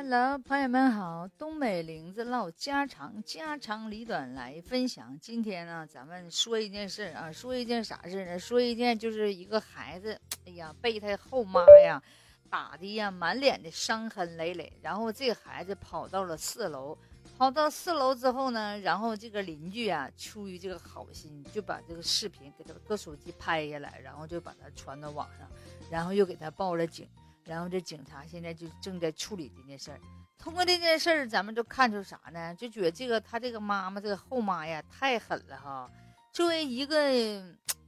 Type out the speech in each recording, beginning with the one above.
Hello，朋友们好，东北玲子唠家常，家长里短来分享。今天呢，咱们说一件事啊，说一件啥事呢？说一件就是一个孩子，哎呀，被他后妈呀打的呀，满脸的伤痕累累。然后这孩子跑到了四楼，跑到四楼之后呢，然后这个邻居啊，出于这个好心，就把这个视频给他搁手机拍下来，然后就把他传到网上，然后又给他报了警。然后这警察现在就正在处理这件事儿。通过这件事儿，咱们就看出啥呢？就觉得这个他这个妈妈这个后妈呀太狠了哈。作为一个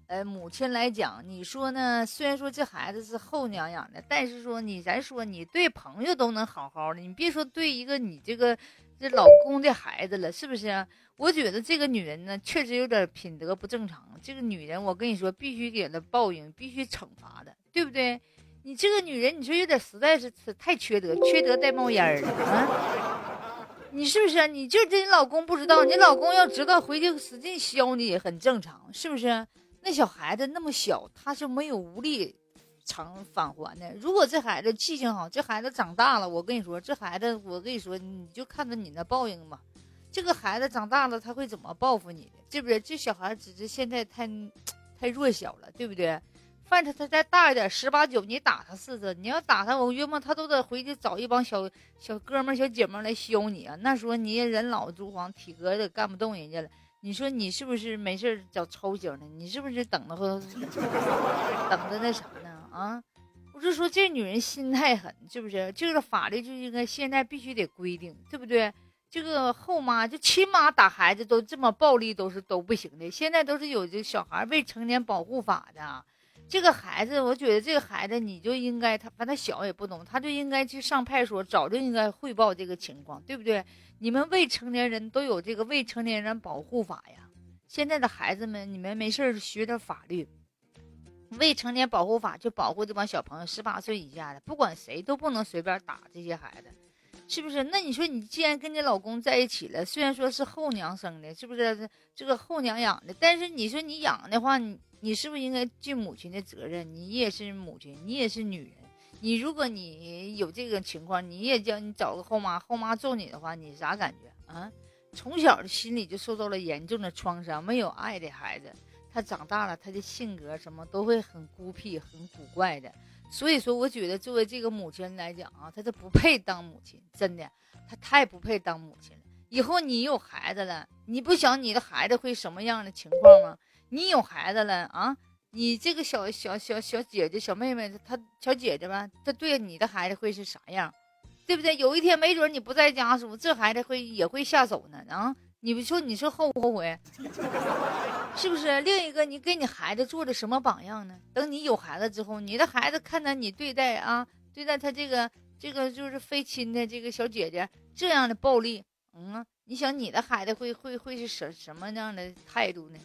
呃母亲来讲，你说呢？虽然说这孩子是后娘养的，但是说你咱说你对朋友都能好好的，你别说对一个你这个这老公的孩子了，是不是？我觉得这个女人呢，确实有点品德不正常。这个女人，我跟你说，必须给她报应，必须惩罚的，对不对？你这个女人，你说有点实在是太缺德，缺德带冒烟儿的啊！你是不是？你就这你老公不知道，你老公要知道，回去使劲削你也很正常，是不是？那小孩子那么小，他是没有无力偿返还的。如果这孩子记性好，这孩子长大了，我跟你说，这孩子，我跟你说，你就看着你那报应吧。这个孩子长大了，他会怎么报复你的？对不对？这小孩只是现在太太弱小了，对不对？犯他他再大一点，十八九，你打他试试。你要打他，我约摸他都得回去找一帮小小哥们、小姐们来削你啊。那时候你人老珠黄，体格也干不动人家了。你说你是不是没事找抽型的？你是不是等着等着那啥呢？啊！我就说这女人心太狠，是不是？这个法律就应该现在必须得规定，对不对？这个后妈就亲妈打孩子都这么暴力，都是都不行的。现在都是有这小孩未成年保护法的。这个孩子，我觉得这个孩子你就应该，他反正小也不懂，他就应该去上派出所，早就应该汇报这个情况，对不对？你们未成年人都有这个未成年人保护法呀。现在的孩子们，你们没事学点法律，未成年保护法就保护这帮小朋友，十八岁以下的，不管谁都不能随便打这些孩子，是不是？那你说你既然跟你老公在一起了，虽然说是后娘生的，是不是？这个后娘养的，但是你说你养的话，你。你是不是应该尽母亲的责任？你也是母亲，你也是女人。你如果你有这个情况，你也叫你找个后妈，后妈揍你的话，你啥感觉啊？从小的心里就受到了严重的创伤，没有爱的孩子，他长大了，他的性格什么都会很孤僻、很古怪的。所以说，我觉得作为这个母亲来讲啊，他是不配当母亲，真的，他太不配当母亲了。以后你有孩子了，你不想你的孩子会什么样的情况吗？你有孩子了啊？你这个小小小小姐姐、小妹妹，她小姐姐吧，她对你的孩子会是啥样？对不对？有一天没准你不在家时候，这孩子会也会下手呢啊！你说你说后不后悔？是不是？另一个，你给你孩子做的什么榜样呢？等你有孩子之后，你的孩子看到你对待啊，对待他这个这个就是非亲的这个小姐姐这样的暴力，嗯，你想你的孩子会会会是什什么样的态度呢？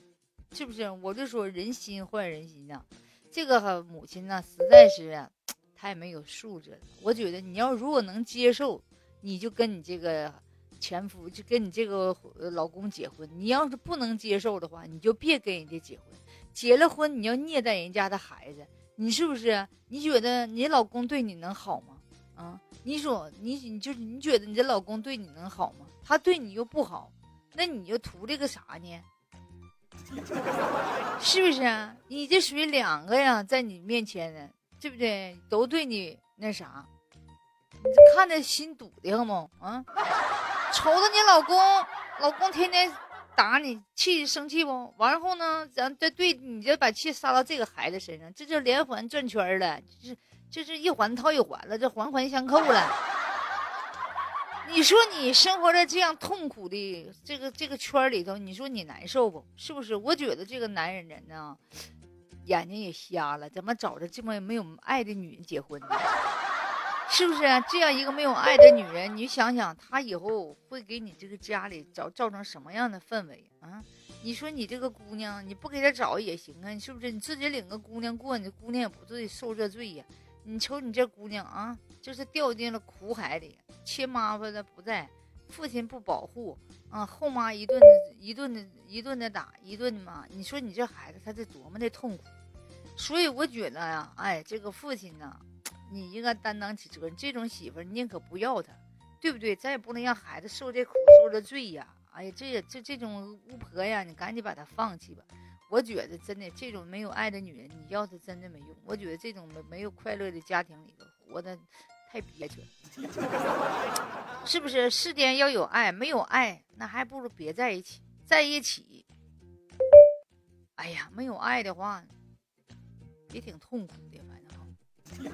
是不是？我就说人心换人心呐，这个母亲呢，实在是太没有素质了。我觉得你要如果能接受，你就跟你这个前夫，就跟你这个老公结婚。你要是不能接受的话，你就别跟人家结婚。结了婚，你要虐待人家的孩子，你是不是？你觉得你老公对你能好吗？啊，你说你你就是你觉得你这老公对你能好吗？他对你又不好，那你就图这个啥呢？是不是啊？你这属于两个呀，在你面前呢，对不对？都对你那啥，你看着心堵的慌不？啊，瞅着你老公，老公天天打你，气生气不？完后呢，咱这对你就把气撒到这个孩子身上，这就连环转圈了，这这是一环套一环了，这环环相扣了。你说你生活在这样痛苦的这个这个圈里头，你说你难受不？是不是？我觉得这个男人人呢，眼睛也瞎了，怎么找着这么没有爱的女人结婚呢？是不是？这样一个没有爱的女人，你想想，她以后会给你这个家里造造成什么样的氛围啊？你说你这个姑娘，你不给她找也行啊，是不是？你自己领个姑娘过，你姑娘也不至于受这罪呀。你瞅你这姑娘啊，就是掉进了苦海里，亲妈妈的不在，父亲不保护，啊，后妈一顿一顿的一顿的打，一顿的骂。你说你这孩子他是多么的痛苦？所以我觉得呀，哎，这个父亲呢，你应该担当起责任。这种媳妇宁可不要他，对不对？咱也不能让孩子受这苦受这罪呀！哎呀，这这这种巫婆呀，你赶紧把她放弃吧。我觉得真的，这种没有爱的女人，你要是真的没用。我觉得这种没没有快乐的家庭里头，活的太憋屈了，是不是？世间要有爱，没有爱，那还不如别在一起。在一起，哎呀，没有爱的话，也挺痛苦的，反正。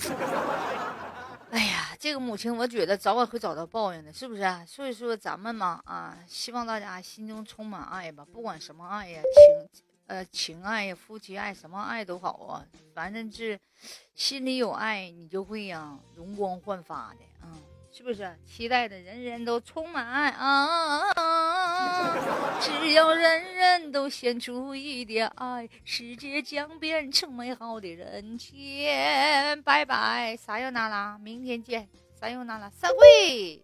哎呀，这个母亲，我觉得早晚会找到报应的，是不是？所以说，咱们嘛，啊，希望大家心中充满爱吧，不管什么爱呀，情。呃，情爱呀，夫妻爱，什么爱都好啊，反正是心里有爱，你就会呀容光焕发的啊，是不是？期待的人人都充满爱啊，只要人人都献出一点爱，世界将变成美好的人间。拜拜，撒由那拉，明天见，撒由那拉，散会。